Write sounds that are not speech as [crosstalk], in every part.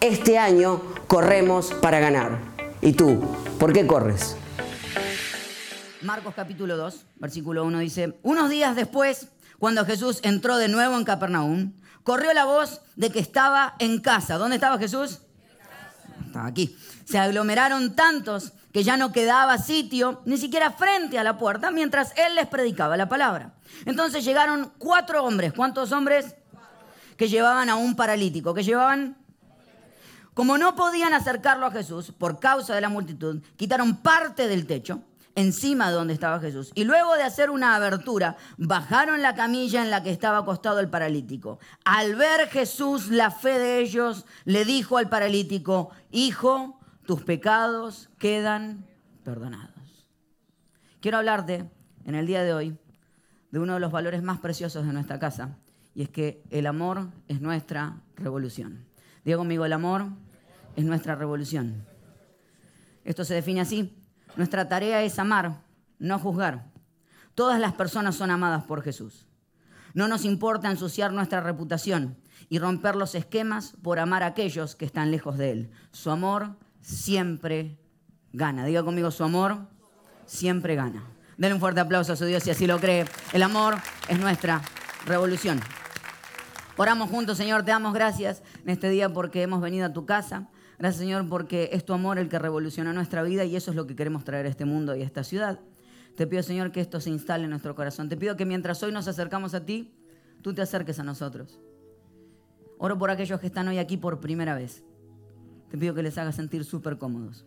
Este año corremos para ganar. ¿Y tú? ¿Por qué corres? Marcos capítulo 2, versículo 1 dice, unos días después, cuando Jesús entró de nuevo en Capernaum, corrió la voz de que estaba en casa. ¿Dónde estaba Jesús? Estaba aquí. Se aglomeraron tantos que ya no quedaba sitio ni siquiera frente a la puerta mientras él les predicaba la palabra. Entonces llegaron cuatro hombres. ¿Cuántos hombres? Que llevaban a un paralítico. Que llevaban como no podían acercarlo a Jesús por causa de la multitud, quitaron parte del techo encima de donde estaba Jesús. Y luego de hacer una abertura, bajaron la camilla en la que estaba acostado el paralítico. Al ver Jesús la fe de ellos, le dijo al paralítico, Hijo, tus pecados quedan perdonados. Quiero hablarte en el día de hoy de uno de los valores más preciosos de nuestra casa, y es que el amor es nuestra revolución. Diga conmigo, el amor es nuestra revolución. Esto se define así. Nuestra tarea es amar, no juzgar. Todas las personas son amadas por Jesús. No nos importa ensuciar nuestra reputación y romper los esquemas por amar a aquellos que están lejos de Él. Su amor siempre gana. Diga conmigo, su amor siempre gana. Denle un fuerte aplauso a su Dios si así lo cree. El amor es nuestra revolución. Oramos juntos, Señor, te damos gracias en este día porque hemos venido a tu casa. Gracias, Señor, porque es tu amor el que revoluciona nuestra vida y eso es lo que queremos traer a este mundo y a esta ciudad. Te pido, Señor, que esto se instale en nuestro corazón. Te pido que mientras hoy nos acercamos a ti, tú te acerques a nosotros. Oro por aquellos que están hoy aquí por primera vez. Te pido que les hagas sentir súper cómodos,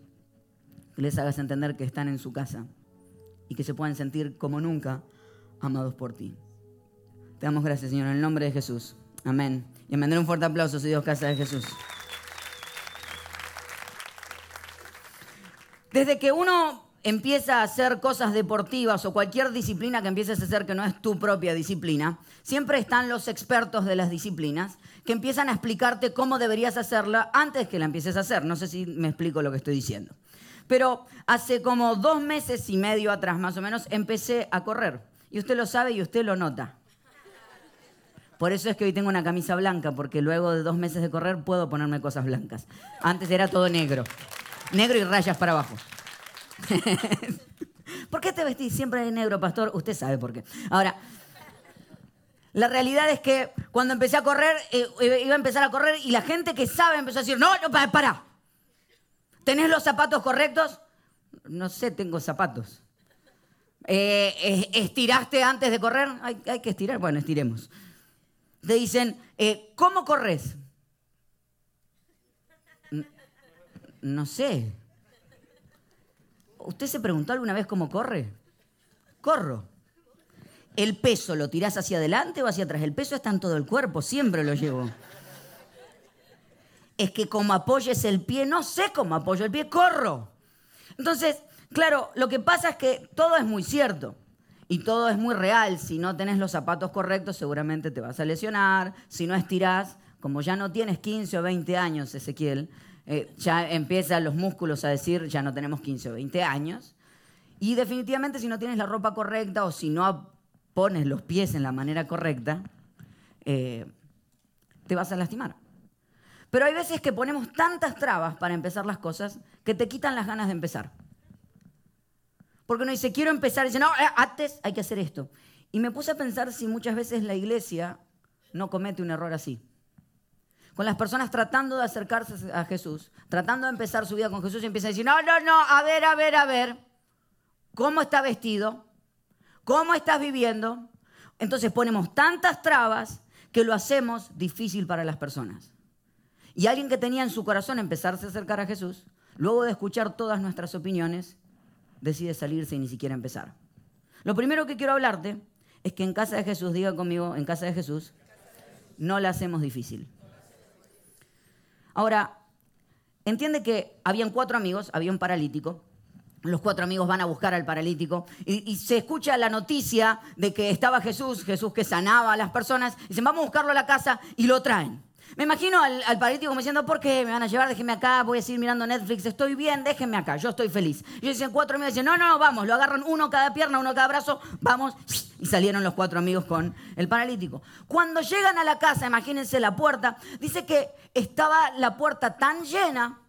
que les hagas entender que están en su casa y que se puedan sentir como nunca amados por ti. Te damos gracias, Señor, en el nombre de Jesús. Amén. Y me un fuerte aplauso si Dios casa de Jesús. Desde que uno empieza a hacer cosas deportivas o cualquier disciplina que empieces a hacer que no es tu propia disciplina, siempre están los expertos de las disciplinas que empiezan a explicarte cómo deberías hacerla antes que la empieces a hacer. No sé si me explico lo que estoy diciendo. Pero hace como dos meses y medio atrás, más o menos, empecé a correr. Y usted lo sabe y usted lo nota. Por eso es que hoy tengo una camisa blanca, porque luego de dos meses de correr puedo ponerme cosas blancas. Antes era todo negro. Negro y rayas para abajo. [laughs] ¿Por qué te vestís siempre de negro, pastor? Usted sabe por qué. Ahora, la realidad es que cuando empecé a correr, eh, iba a empezar a correr y la gente que sabe empezó a decir, no, no, para. ¿Tenés los zapatos correctos? No sé, tengo zapatos. Eh, ¿Estiraste antes de correr? Hay, que estirar. Bueno, estiremos te dicen, eh, ¿cómo corres? No sé. ¿Usted se preguntó alguna vez cómo corre? Corro. ¿El peso lo tirás hacia adelante o hacia atrás? El peso está en todo el cuerpo, siempre lo llevo. Es que como apoyes el pie, no sé cómo apoyo el pie, corro. Entonces, claro, lo que pasa es que todo es muy cierto y todo es muy real. Si no tenés los zapatos correctos, seguramente te vas a lesionar. Si no estirás, como ya no tienes 15 o 20 años, Ezequiel, eh, ya empiezan los músculos a decir, ya no tenemos 15 o 20 años. Y definitivamente si no tienes la ropa correcta o si no pones los pies en la manera correcta, eh, te vas a lastimar. Pero hay veces que ponemos tantas trabas para empezar las cosas que te quitan las ganas de empezar. Porque uno dice, quiero empezar, y dice, no, eh, antes hay que hacer esto. Y me puse a pensar si muchas veces la iglesia no comete un error así. Con las personas tratando de acercarse a Jesús, tratando de empezar su vida con Jesús y empiezan a decir, no, no, no, a ver, a ver, a ver, ¿cómo está vestido? ¿Cómo estás viviendo? Entonces ponemos tantas trabas que lo hacemos difícil para las personas. Y alguien que tenía en su corazón empezarse a acercar a Jesús, luego de escuchar todas nuestras opiniones, decide salirse y ni siquiera empezar. Lo primero que quiero hablarte es que en casa de Jesús, diga conmigo, en casa de Jesús, no la hacemos difícil. Ahora, entiende que habían cuatro amigos, había un paralítico, los cuatro amigos van a buscar al paralítico y, se escucha la noticia de que estaba Jesús, Jesús que sanaba a las personas, y dicen, vamos a buscarlo a la casa y lo traen. Me imagino al, al paralítico como diciendo, ¿por qué me van a llevar? Déjenme acá, voy a seguir mirando Netflix, estoy bien, déjenme acá, yo estoy feliz. Y dicen, cuatro amigos dicen, no, no, no, vamos, lo agarran uno cada pierna, uno cada brazo, vamos. Y salieron los cuatro amigos con el paralítico. Cuando llegan a la casa, imagínense la puerta, dice que estaba la puerta tan llena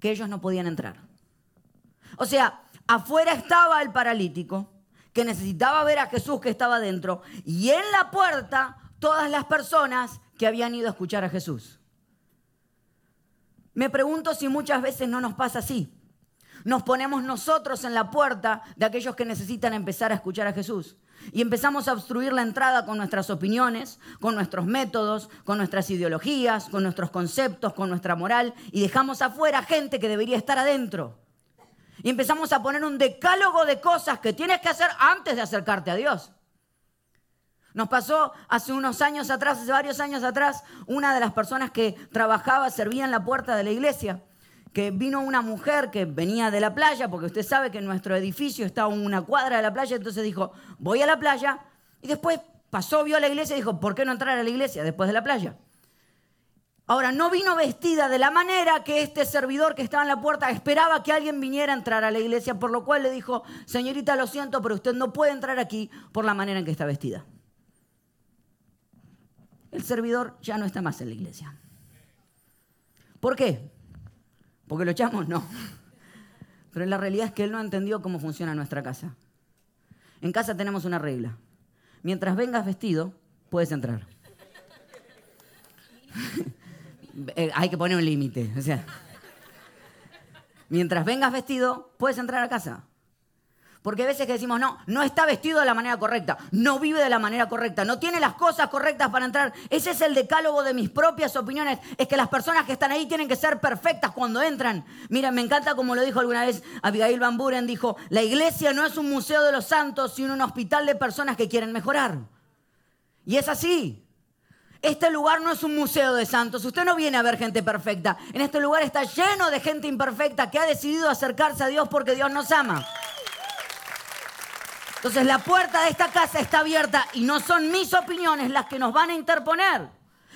que ellos no podían entrar. O sea, afuera estaba el paralítico que necesitaba ver a Jesús que estaba dentro y en la puerta todas las personas que habían ido a escuchar a Jesús. Me pregunto si muchas veces no nos pasa así. Nos ponemos nosotros en la puerta de aquellos que necesitan empezar a escuchar a Jesús. Y empezamos a obstruir la entrada con nuestras opiniones, con nuestros métodos, con nuestras ideologías, con nuestros conceptos, con nuestra moral. Y dejamos afuera gente que debería estar adentro. Y empezamos a poner un decálogo de cosas que tienes que hacer antes de acercarte a Dios. Nos pasó hace unos años atrás, hace varios años atrás, una de las personas que trabajaba, servía en la puerta de la iglesia, que vino una mujer que venía de la playa, porque usted sabe que nuestro edificio está a una cuadra de la playa, entonces dijo, voy a la playa, y después pasó, vio a la iglesia y dijo, ¿por qué no entrar a la iglesia después de la playa? Ahora, no vino vestida de la manera que este servidor que estaba en la puerta esperaba que alguien viniera a entrar a la iglesia, por lo cual le dijo, señorita, lo siento, pero usted no puede entrar aquí por la manera en que está vestida el servidor ya no está más en la iglesia. ¿Por qué? ¿Porque lo echamos? No. Pero la realidad es que él no entendió cómo funciona nuestra casa. En casa tenemos una regla. Mientras vengas vestido, puedes entrar. [laughs] Eh, hay que poner un límite. O sea, mientras vengas vestido, puedes entrar a casa. Porque a veces que decimos, no, no está vestido de la manera correcta, no vive de la manera correcta, no tiene las cosas correctas para entrar. Ese es el decálogo de mis propias opiniones. Es que las personas que están ahí tienen que ser perfectas cuando entran. Miren, me encanta como lo dijo alguna vez Abigail Van Buren, dijo, la iglesia no es un museo de los santos, sino un hospital de personas que quieren mejorar. Y es así. Este lugar no es un museo de santos. Usted no viene a ver gente perfecta. En este lugar está lleno de gente imperfecta que ha decidido acercarse a Dios porque Dios nos ama. Entonces la puerta de esta casa está abierta y no son mis opiniones las que nos van a interponer.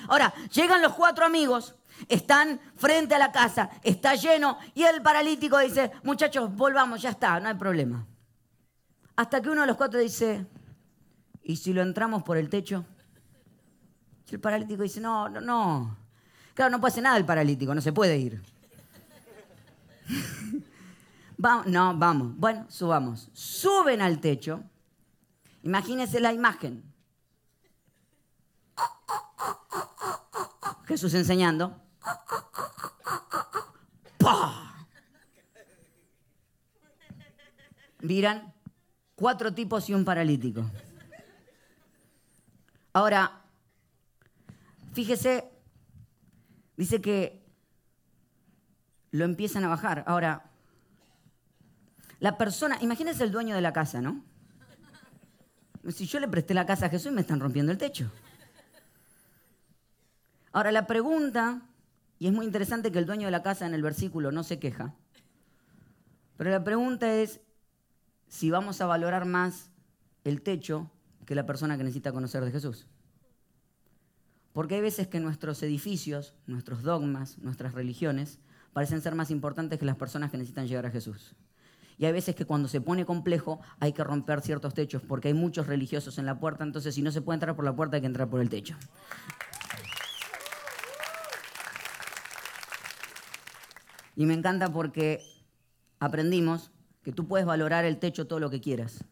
Ahora, llegan los cuatro amigos, están frente a la casa, está lleno y el paralítico dice, muchachos, volvamos, ya está, no hay problema. Hasta que uno de los cuatro dice, ¿y si lo entramos por el techo? Y el paralítico dice, no, no, no. Claro, no puede hacer nada el paralítico, no se puede ir. [laughs] Vamos, no, vamos. Bueno, subamos. Suben al techo. Imagínense la imagen. Jesús enseñando. ¡Pah! Miran, cuatro tipos y un paralítico. Ahora, fíjese, dice que lo empiezan a bajar. Ahora, la persona, imagínense el dueño de la casa, ¿no? Si yo le presté la casa a Jesús, me están rompiendo el techo. Ahora, la pregunta, y es muy interesante que el dueño de la casa en el versículo no se queja, Pero la pregunta es si vamos a valorar más el techo que la persona que necesita conocer de Jesús. Porque hay veces que nuestros edificios, nuestros dogmas, nuestras religiones parecen ser más importantes que las personas que necesitan llegar a Jesús. Y hay veces que cuando se pone complejo hay que romper ciertos techos porque hay muchos religiosos en la puerta, entonces si no se puede entrar por la puerta hay que entrar por el techo. Y me encanta porque aprendimos que tú puedes valorar el techo todo lo que quieras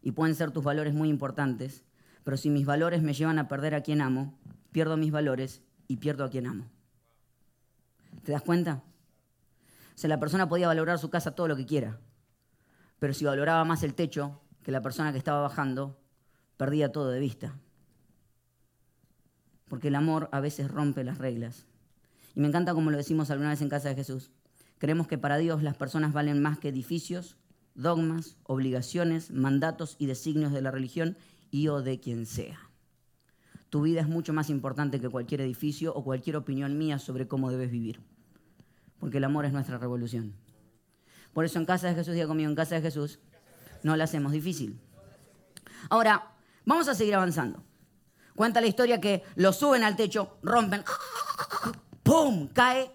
y pueden ser tus valores muy importantes, pero si mis valores me llevan a perder a quien amo, pierdo mis valores y pierdo a quien amo. ¿Te das cuenta? O sea, la persona podía valorar su casa todo lo que quiera, pero si valoraba más el techo que la persona que estaba bajando, perdía todo de vista. Porque el amor a veces rompe las reglas. Y me encanta como lo decimos alguna vez en casa de Jesús. Creemos que para Dios las personas valen más que edificios, dogmas, obligaciones, mandatos y designios de la religión y o de quien sea. Tu vida es mucho más importante que cualquier edificio o cualquier opinión mía sobre cómo debes vivir. Porque el amor es nuestra revolución. Por eso en casa de Jesús, diga conmigo, en casa de Jesús, no la hacemos difícil. Ahora, vamos a seguir avanzando. Cuenta la historia que lo suben al techo, rompen, ¡pum! cae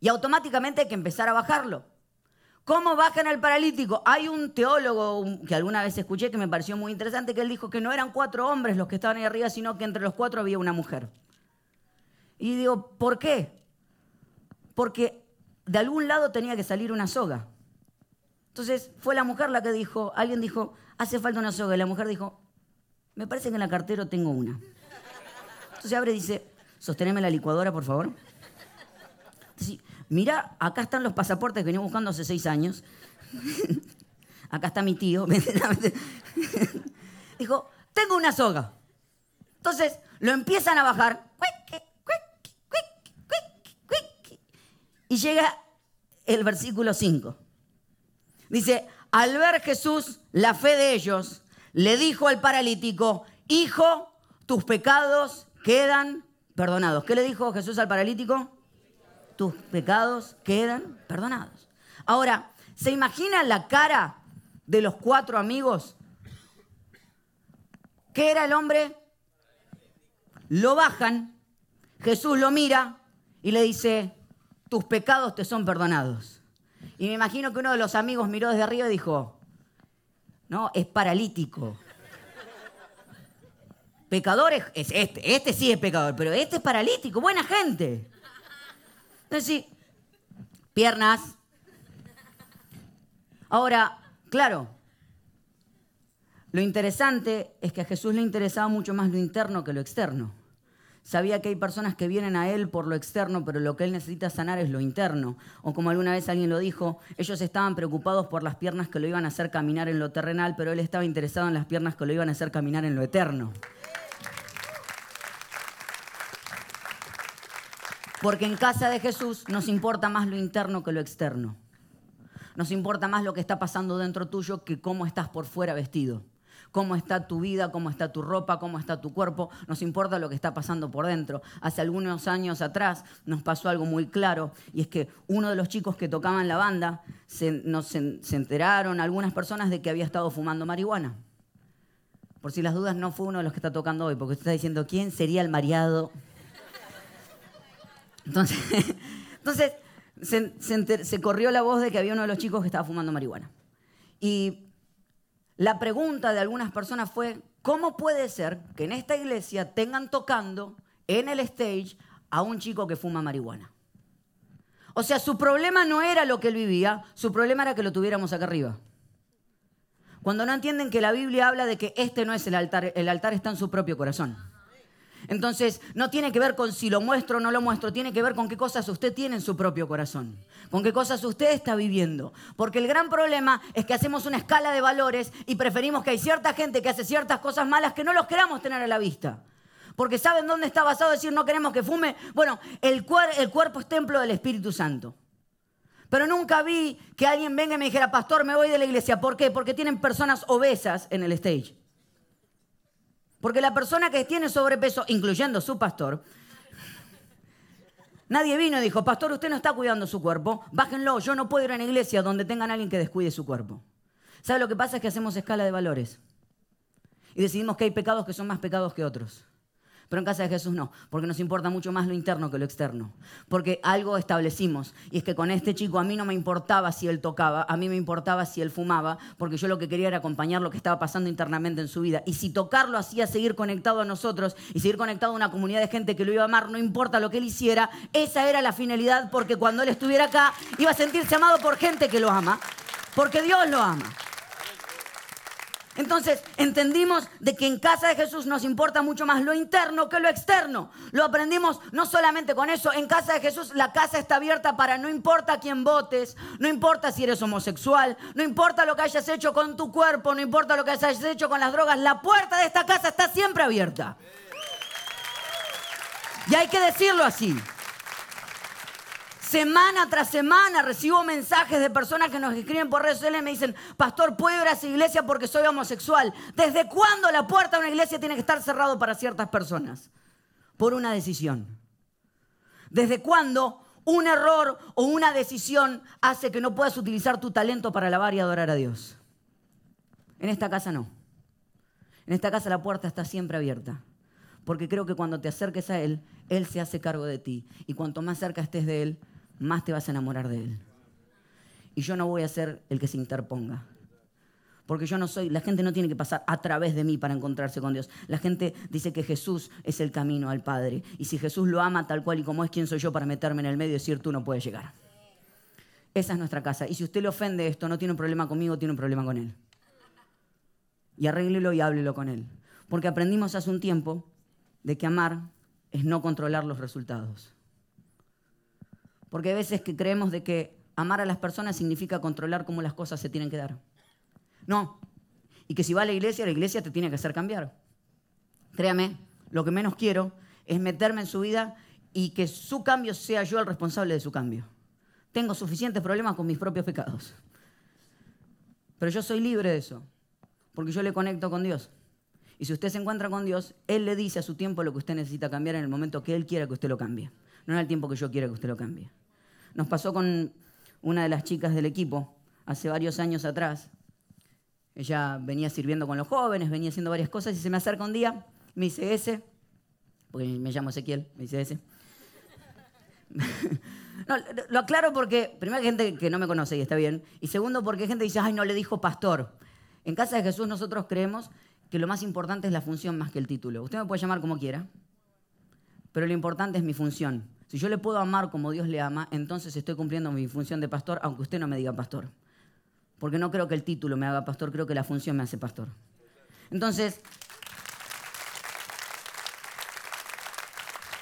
y automáticamente hay que empezar a bajarlo. ¿Cómo bajan al paralítico? Hay un teólogo que alguna vez escuché que me pareció muy interesante, que él dijo que no eran cuatro hombres los que estaban ahí arriba, sino que entre los cuatro había una mujer. Y digo, ¿por qué? Porque de algún lado tenía que salir una soga. Entonces fue la mujer la que dijo, alguien dijo, hace falta una soga. Y la mujer dijo, me parece que en la cartera tengo una. Entonces abre y dice, sosteneme la licuadora, por favor. Entonces, mira, acá están los pasaportes que venía buscando hace seis años. [laughs] acá está mi tío. [laughs] Dijo, tengo una soga. Entonces lo empiezan a bajar. Y llega el versículo 5. Dice, al ver Jesús la fe de ellos, le dijo al paralítico, hijo, tus pecados quedan perdonados. ¿Qué le dijo Jesús al paralítico? tus pecados quedan perdonados. Ahora, ¿se imagina la cara de los cuatro amigos? ¿Qué era el hombre? Lo bajan, Jesús lo mira y le dice, tus pecados te son perdonados. Y me imagino que uno de los amigos miró desde arriba y dijo, no, es paralítico. Pecador es, este, este sí es pecador, pero este es paralítico, buena gente. Entonces, piernas. Ahora, claro, lo interesante es que a Jesús le interesaba mucho más lo interno que lo externo. Sabía que hay personas que vienen a Él por lo externo, pero lo que Él necesita sanar es lo interno. O como alguna vez alguien lo dijo, ellos estaban preocupados por las piernas que lo iban a hacer caminar en lo terrenal, pero Él estaba interesado en las piernas que lo iban a hacer caminar en lo eterno. Porque en casa de Jesús nos importa más lo interno que lo externo. Nos importa más lo que está pasando dentro tuyo que cómo estás por fuera vestido. Cómo está tu vida, cómo está tu ropa, cómo está tu cuerpo. Nos importa lo que está pasando por dentro. Hace algunos años atrás nos pasó algo muy claro y es que uno de los chicos que tocaban la banda se, se enteraron algunas personas de que había estado fumando marihuana. Por si las dudas, no fue uno de los que está tocando hoy, porque usted está diciendo, ¿quién sería el mareado? Entonces, [laughs] entonces se, corrió la voz de que había uno de los chicos que estaba fumando marihuana. Y la pregunta de algunas personas fue, ¿cómo puede ser que en esta iglesia tengan tocando en el stage a un chico que fuma marihuana? O sea, su problema no era lo que él vivía, su problema era que lo tuviéramos acá arriba. Cuando no entienden que la Biblia habla de que este no es el altar, el altar está en su propio corazón. Entonces, no tiene que ver con si lo muestro o no lo muestro, tiene que ver con qué cosas usted tiene en su propio corazón, con qué cosas usted está viviendo. Porque el gran problema es que hacemos una escala de valores y preferimos que hay cierta gente que hace ciertas cosas malas que no los queramos tener a la vista. Porque ¿saben dónde está basado decir no queremos que fume? Bueno, el, el cuerpo es templo del Espíritu Santo. Pero nunca vi que alguien venga y me dijera, pastor, me voy de la iglesia. ¿Por qué? Porque tienen personas obesas en el stage. Porque la persona que tiene sobrepeso, incluyendo su pastor, Nadie vino y dijo, pastor, usted no está cuidando su cuerpo, bájenlo, yo no puedo ir a una iglesia donde tengan a alguien que descuide su cuerpo. ¿Sabe lo que pasa? Es que hacemos escala de valores. Y decidimos que hay pecados que son más pecados que otros. Pero en casa de Jesús no, porque nos importa mucho más lo interno que lo externo. Porque algo establecimos, y es que con este chico a mí no me importaba si él tocaba, a mí me importaba si él fumaba, porque yo lo que quería era acompañar lo que estaba pasando internamente en su vida. Y si tocarlo hacía seguir conectado a nosotros y seguir conectado a una comunidad de gente que lo iba a amar, no importa lo que él hiciera, esa era la finalidad, porque cuando él estuviera acá iba a sentirse amado por gente que lo ama, porque Dios lo ama. Entonces entendimos de que en casa de Jesús nos importa mucho más lo interno que lo externo. Lo aprendimos no solamente con eso, en casa de Jesús la casa está abierta para no importa quién votes, no importa si eres homosexual, no importa lo que hayas hecho con tu cuerpo, no importa lo que hayas hecho con las drogas, la puerta de esta casa está siempre abierta. Y hay que decirlo así. Semana tras semana recibo mensajes de personas que nos escriben por redes sociales y me dicen, pastor, ¿puedo ir a esa iglesia porque soy homosexual? ¿Desde cuándo la puerta de una iglesia tiene que estar cerrada para ciertas personas? Por una decisión. ¿Desde cuándo un error o una decisión hace que no puedas utilizar tu talento para alabar y adorar a Dios? En esta casa no. En esta casa la puerta está siempre abierta. Porque creo que cuando te acerques a Él, Él se hace cargo de ti. Y cuanto más cerca estés de Él, más te vas a enamorar de Él. Y yo no voy a ser el que se interponga. Porque yo no soy, la gente no tiene que pasar a través de mí para encontrarse con Dios. La gente dice que Jesús es el camino al Padre. Y si Jesús lo ama tal cual y como es, ¿quién soy yo para meterme en el medio y decir tú no puedes llegar? Esa es nuestra casa. Y si usted le ofende esto, no tiene un problema conmigo, tiene un problema con Él. Y arréglelo y háblelo con Él. Porque aprendimos hace un tiempo de que amar es no controlar los resultados. Porque hay veces que creemos de que amar a las personas significa controlar cómo las cosas se tienen que dar. No. Y que si va a la iglesia, la iglesia te tiene que hacer cambiar. Créame, lo que menos quiero es meterme en su vida y que su cambio sea yo el responsable de su cambio. Tengo suficientes problemas con mis propios pecados. Pero yo soy libre de eso, porque yo le conecto con Dios. Y si usted se encuentra con Dios, Él le dice a su tiempo lo que usted necesita cambiar en el momento que Él quiera que usted lo cambie. No en el tiempo que yo quiera que usted lo cambie. Nos pasó con una de las chicas del equipo hace varios años atrás. Ella venía sirviendo con los jóvenes, venía haciendo varias cosas y se me acerca un día, me dice ese, porque me llamo Ezequiel, me dice ese. [laughs] lo aclaro porque, primero, hay gente que no me conoce y está bien, y segundo, porque hay gente que dice, ay, no le dijo pastor. En casa de Jesús nosotros creemos que lo más importante es la función más que el título. Usted me puede llamar como quiera, pero lo importante es mi función. Si yo le puedo amar como Dios le ama, entonces estoy cumpliendo mi función de pastor, aunque usted no me diga pastor. Porque no creo que el título me haga pastor, creo que la función me hace pastor. Entonces,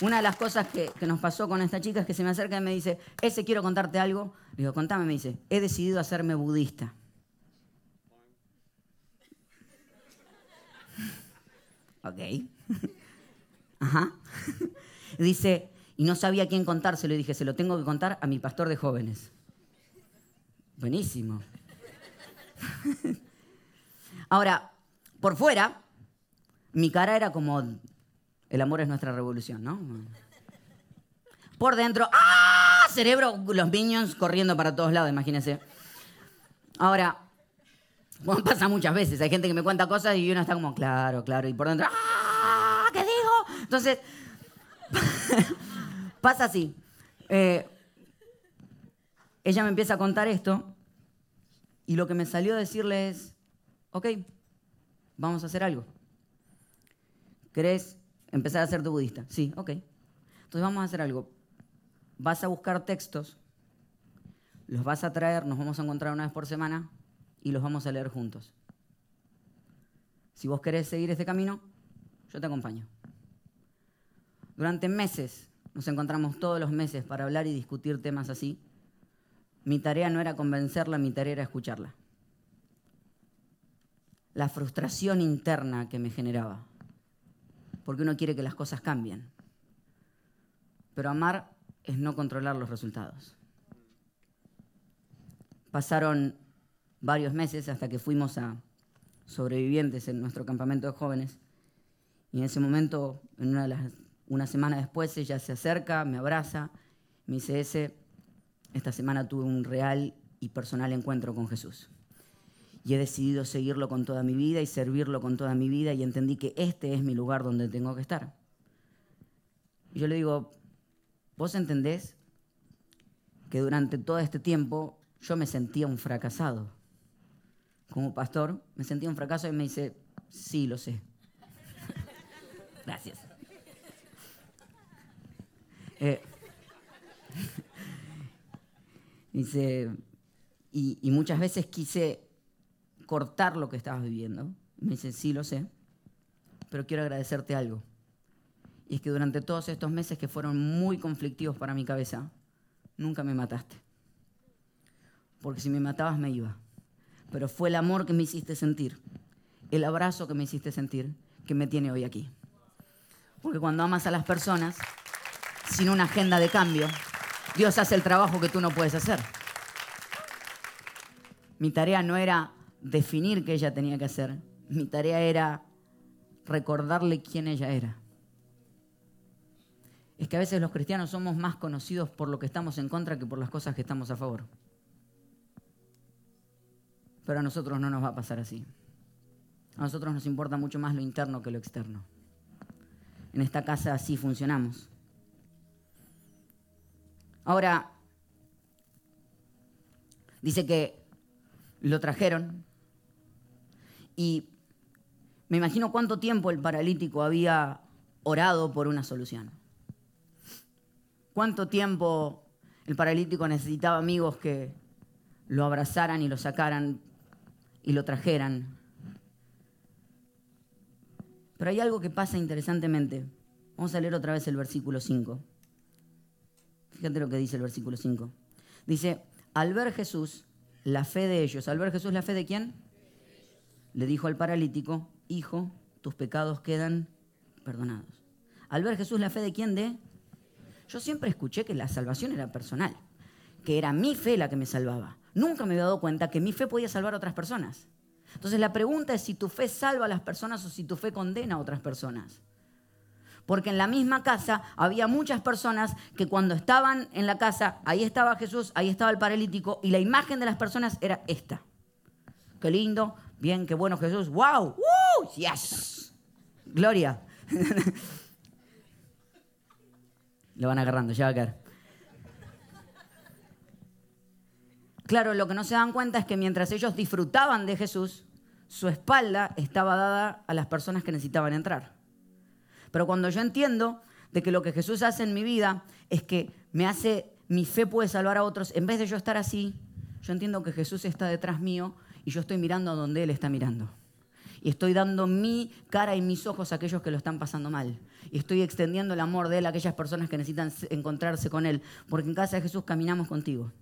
una de las cosas que, nos pasó con esta chica es que se me acerca y me dice, ese quiero contarte algo. Le digo, contame, me dice, he decidido hacerme budista. [laughs] ok. [laughs] Ajá. [laughs] dice, y no sabía a quién contárselo y dije, se lo tengo que contar a mi pastor de jóvenes. Buenísimo. [laughs] Ahora, por fuera, mi cara era como, el amor es nuestra revolución, ¿no? Por dentro, ¡ah! Cerebro, los minions corriendo para todos lados, imagínense. Ahora, pasa muchas veces, hay gente que me cuenta cosas y uno está como, claro, claro, y por dentro, ¡ah! ¿Qué digo? Entonces, [laughs] Pasa así. Eh, ella me empieza a contar esto y lo que me salió a decirle es, ok, vamos a hacer algo. ¿Querés empezar a ser tu budista? Sí, ok. Entonces vamos a hacer algo. Vas a buscar textos, los vas a traer, nos vamos a encontrar una vez por semana y los vamos a leer juntos. Si vos querés seguir este camino, yo te acompaño. Durante meses nos encontramos todos los meses para hablar y discutir temas así. Mi tarea no era convencerla, mi tarea era escucharla. La frustración interna que me generaba, porque uno quiere que las cosas cambien. Pero amar es no controlar los resultados. Pasaron varios meses hasta que fuimos a sobrevivientes en nuestro campamento de jóvenes. Y en ese momento, en una de las una semana después ella se acerca, me abraza Me dice, ese, esta semana tuve un real y personal encuentro con Jesús. Y he decidido seguirlo con toda mi vida y servirlo con toda mi vida y entendí que este es mi lugar donde tengo que estar. Y yo le digo, ¿vos entendés que durante todo este tiempo yo me sentía un fracasado? Como pastor, me sentía un fracaso y me dice, sí, lo sé. [laughs] Gracias. Eh, [laughs] dice, y, y muchas veces quise cortar lo que estabas viviendo. Me dice, sí, lo sé, pero quiero agradecerte algo. Y es que durante todos estos meses que fueron muy conflictivos para mi cabeza, nunca me mataste. Porque si me matabas me iba. Pero fue el amor que me hiciste sentir, el abrazo que me hiciste sentir, que me tiene hoy aquí. Porque cuando amas a las personas, sin una agenda de cambio, Dios hace el trabajo que tú no puedes hacer. Mi tarea no era definir qué ella tenía que hacer, mi tarea era recordarle quién ella era. Es que a veces los cristianos somos más conocidos por lo que estamos en contra que por las cosas que estamos a favor. Pero a nosotros no nos va a pasar así. A nosotros nos importa mucho más lo interno que lo externo. En esta casa así funcionamos. Ahora, dice que lo trajeron y me imagino cuánto tiempo el paralítico había orado por una solución. Cuánto tiempo el paralítico necesitaba amigos que lo abrazaran y lo sacaran y lo trajeran. Pero hay algo que pasa interesantemente. Vamos a leer otra vez el versículo 5. Fíjate lo que dice el versículo 5. Dice, al ver Jesús la fe de ellos, al ver Jesús la fe de quién? Le dijo al paralítico, hijo, tus pecados quedan perdonados. Al ver Jesús la fe de quién? De... Yo siempre escuché que la salvación era personal, que era mi fe la que me salvaba. Nunca me había dado cuenta que mi fe podía salvar a otras personas. Entonces la pregunta es si tu fe salva a las personas o si tu fe condena a otras personas. Porque en la misma casa había muchas personas que cuando estaban en la casa, ahí estaba Jesús, ahí estaba el paralítico, y la imagen de las personas era esta. Qué lindo, bien, qué bueno Jesús, wow, ¡Woo! yes, gloria. [laughs] Lo van agarrando, ya va a caer. Claro, lo que no se dan cuenta es que mientras ellos disfrutaban de Jesús, su espalda estaba dada a las personas que necesitaban entrar. Pero cuando yo entiendo de que lo que Jesús hace en mi vida es que me hace, mi fe puede salvar a otros, en vez de yo estar así, yo entiendo que Jesús está detrás mío y yo estoy mirando a donde Él está mirando. Y estoy dando mi cara y mis ojos a aquellos que lo están pasando mal. Y estoy extendiendo el amor de Él a aquellas personas que necesitan encontrarse con Él. Porque en casa de Jesús caminamos contigo.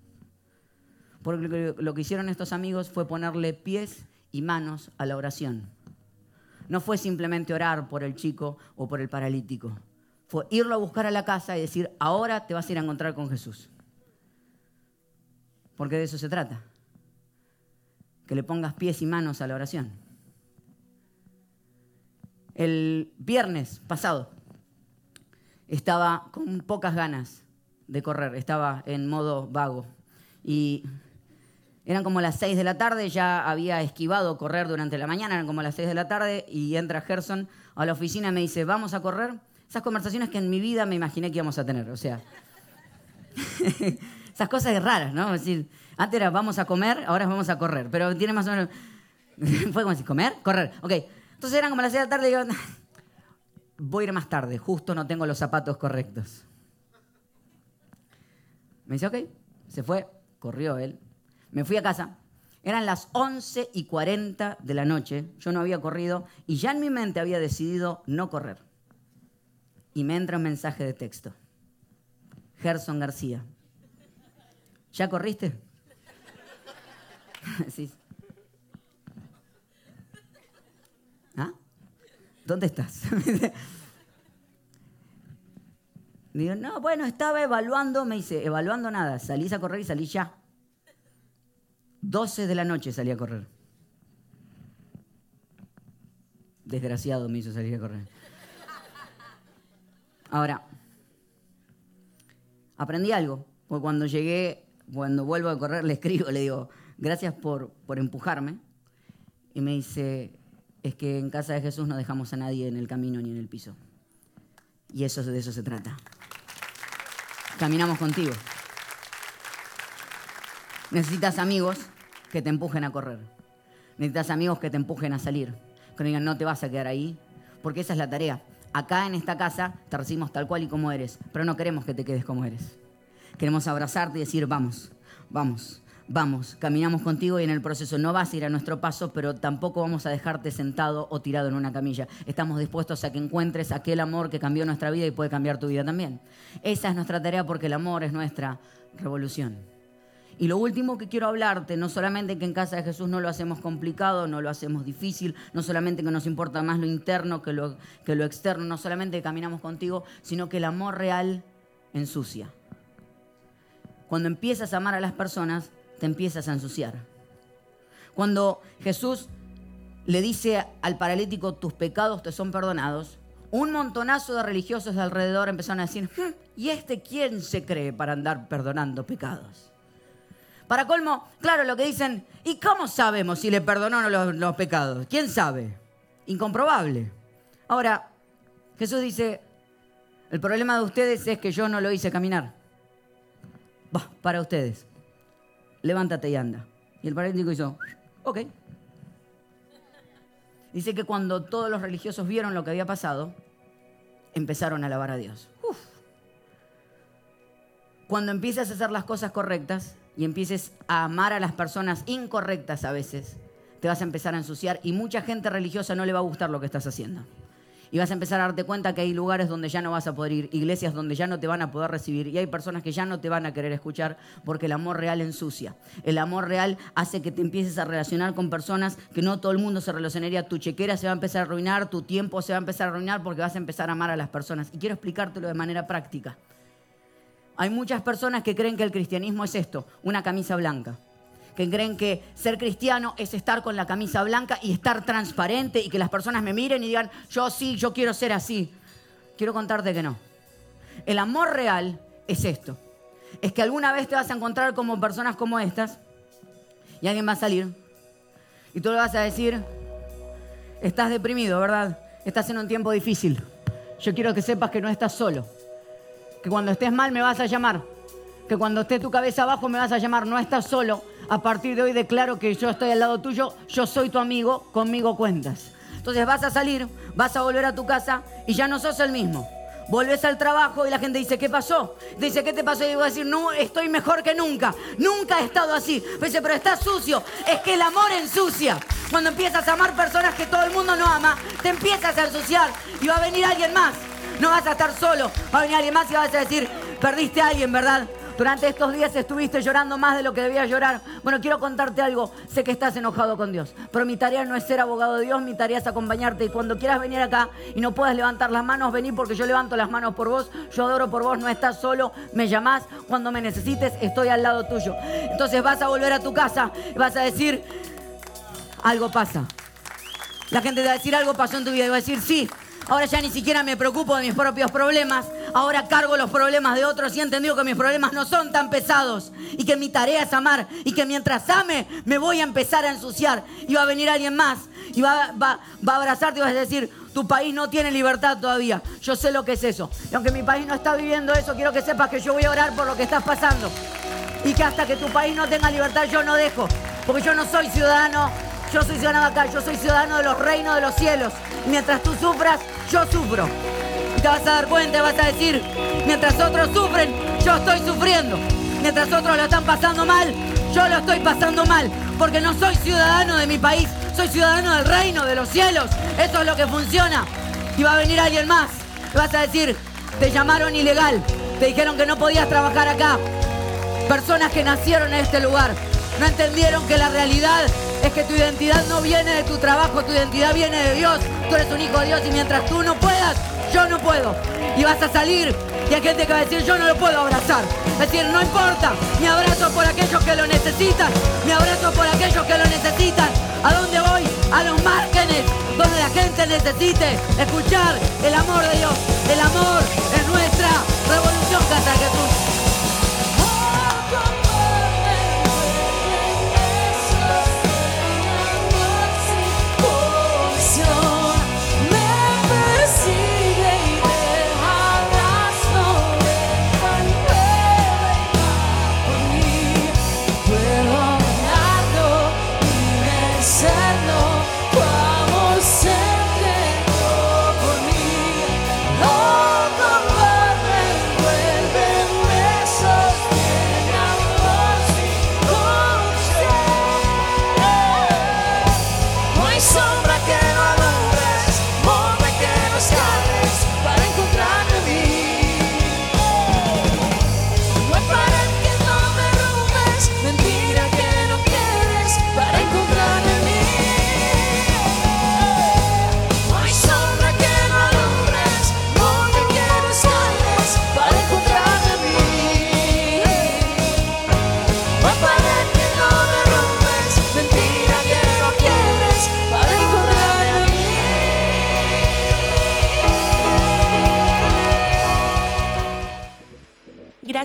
Porque lo que hicieron estos amigos fue ponerle pies y manos a la oración. No fue simplemente orar por el chico o por el paralítico. Fue irlo a buscar a la casa y decir, ahora te vas a ir a encontrar con Jesús. Porque de eso se trata. Que le pongas pies y manos a la oración. El viernes pasado estaba con pocas ganas de correr, estaba en modo vago. Y eran como las 6 de la tarde, ya había esquivado correr durante la mañana, eran como las 6 de la tarde y entra Gerson a la oficina y me dice, vamos a correr. Esas conversaciones que en mi vida me imaginé que íbamos a tener, o sea, [laughs] esas cosas raras, ¿no? Decir, antes era vamos a comer, ahora vamos a correr, pero tiene más o menos, [laughs] fue como decir, comer, correr, ok. Entonces eran como las 6 de la tarde y [laughs] voy a ir más tarde, justo no tengo los zapatos correctos. Me dice, ok, se fue, corrió él, me fui a casa. Eran las 11 y 40 de la noche. Yo no había corrido y ya en mi mente había decidido no correr. Y me entra un mensaje de texto. Gerson García. ¿Ya corriste? [laughs] ¿Ah? ¿Dónde estás? [laughs] Digo, no, bueno, estaba evaluando, me dice, evaluando nada, salís a correr y salí ya. 12 de la noche salí a correr. Desgraciado me hizo salir a correr. Ahora, aprendí algo. Porque cuando llegué, cuando vuelvo a correr, le escribo, le digo, gracias por, por empujarme. Y me dice, es que en casa de Jesús no dejamos a nadie en el camino ni en el piso. Y eso de eso se trata. Caminamos contigo. Necesitas amigos que te empujen a correr. Necesitas amigos que te empujen a salir. Que digan, no te vas a quedar ahí. Porque esa es la tarea. Acá en esta casa te recibimos tal cual y como eres. Pero no queremos que te quedes como eres. Queremos abrazarte y decir, vamos, vamos, vamos, caminamos contigo y en el proceso no vas a ir a nuestro paso, pero tampoco vamos a dejarte sentado o tirado en una camilla. Estamos dispuestos a que encuentres aquel amor que cambió nuestra vida y puede cambiar tu vida también. Esa es nuestra tarea porque el amor es nuestra revolución. Y lo último que quiero hablarte, no solamente que en casa de Jesús no lo hacemos complicado, no lo hacemos difícil, no solamente que nos importa más lo interno que lo, que lo externo, no solamente que caminamos contigo, sino que el amor real ensucia. Cuando empiezas a amar a las personas, te empiezas a ensuciar. Cuando Jesús le dice al paralítico, tus pecados te son perdonados, un montonazo de religiosos de alrededor empezaron a decir, hmm, ¿y este quién se cree para andar perdonando pecados? Para colmo, claro, lo que dicen, ¿y cómo sabemos si le perdonó no los, pecados? ¿Quién sabe? Incomprobable. Ahora, Jesús dice, el problema de ustedes es que yo no lo hice caminar. Va, para ustedes levántate y anda. Y el paralítico hizo, ok. Dice que cuando todos los religiosos vieron lo que había pasado, empezaron a alabar a Dios. Cuando empieces a hacer las cosas correctas y empieces a amar a las personas incorrectas a veces, te vas a empezar a ensuciar y mucha gente religiosa no le va a gustar lo que estás haciendo y vas a empezar a darte cuenta que hay lugares donde ya no vas a poder ir, iglesias donde ya no te van a poder recibir y hay personas que ya no te van a querer escuchar porque el amor real ensucia. El amor real hace que te empieces a relacionar con personas que no todo el mundo se relacionaría. Tu chequera se va a empezar a arruinar, tu tiempo se va a empezar a arruinar porque vas a empezar a amar a las personas. Y quiero explicártelo de manera práctica. Hay muchas personas que creen que el cristianismo es esto, una camisa blanca que creen que ser cristiano es estar con la camisa blanca y estar transparente y que las personas me miren y digan, yo sí, yo quiero ser así. Quiero contarte que no. El amor real es esto. Es que alguna vez te vas a encontrar como personas como estas y alguien va a salir y tú le vas a decir, estás deprimido, ¿verdad? Estás en un tiempo difícil. Yo quiero que sepas que no estás solo. Que cuando estés mal me vas a llamar. Que cuando esté tu cabeza abajo me vas a llamar. No estás solo a partir de hoy declaro que yo estoy al lado tuyo, yo soy tu amigo, conmigo cuentas. Entonces vas a salir, vas a volver a tu casa y ya no sos el mismo. Volves al trabajo y la gente dice, ¿qué pasó? Dice, ¿qué te pasó? Y yo voy a decir, no, estoy mejor que nunca. Nunca he estado así. dice, pero está sucio. Es que el amor ensucia. Cuando empiezas a amar personas que todo el mundo no ama, te empiezas a ensuciar y va a venir alguien más. No vas a estar solo. Va a venir alguien más y vas a decir, perdiste a alguien, ¿verdad? Durante estos días estuviste llorando más de lo que debías llorar. Bueno, quiero contarte algo. Sé que estás enojado con Dios, pero mi tarea no es ser abogado de Dios, mi tarea es acompañarte. Y cuando quieras venir acá y no puedas levantar las manos, vení porque yo levanto las manos por vos. Yo adoro por vos, no estás solo, me llamás. Cuando me necesites, estoy al lado tuyo. Entonces vas a volver a tu casa y vas a decir, algo pasa. La gente te va a decir, algo pasó en tu vida y va a decir, sí, Ahora ya ni siquiera me preocupo de mis propios problemas. Ahora cargo los problemas de otros y he entendido que mis problemas no son tan pesados. Y que mi tarea es amar. Y que mientras ame me voy a empezar a ensuciar. Y va a venir alguien más. Y va, a abrazarte y vas a decir, tu país no tiene libertad todavía. Yo sé lo que es eso. Y aunque mi país no está viviendo eso, quiero que sepas que yo voy a orar por lo que estás pasando. Y que hasta que tu país no tenga libertad yo no dejo. Porque yo no soy ciudadano yo soy ciudadano acá, yo soy ciudadano de los reinos de los cielos. Mientras tú sufras, yo sufro. Te vas a dar cuenta, vas a decir, mientras otros sufren, yo estoy sufriendo. Mientras otros lo están pasando mal, yo lo estoy pasando mal. Porque no soy ciudadano de mi país, soy ciudadano del reino de los cielos. Eso es lo que funciona. Y va a venir alguien más. Vas a decir, te llamaron ilegal. Te dijeron que no podías trabajar acá. Personas que nacieron en este lugar no entendieron que la realidad es que tu identidad no viene de tu trabajo, tu identidad viene de Dios. Tú eres un hijo de Dios y mientras tú no puedas, yo no puedo. Y vas a salir y hay gente que va a decir, yo no lo puedo abrazar. Es decir, no importa, mi abrazo por aquellos que lo necesitan, mi abrazo por aquellos que lo necesitan. ¿A dónde voy? A los márgenes, donde la gente necesite escuchar el amor de Dios. El amor es nuestra revolución, Casa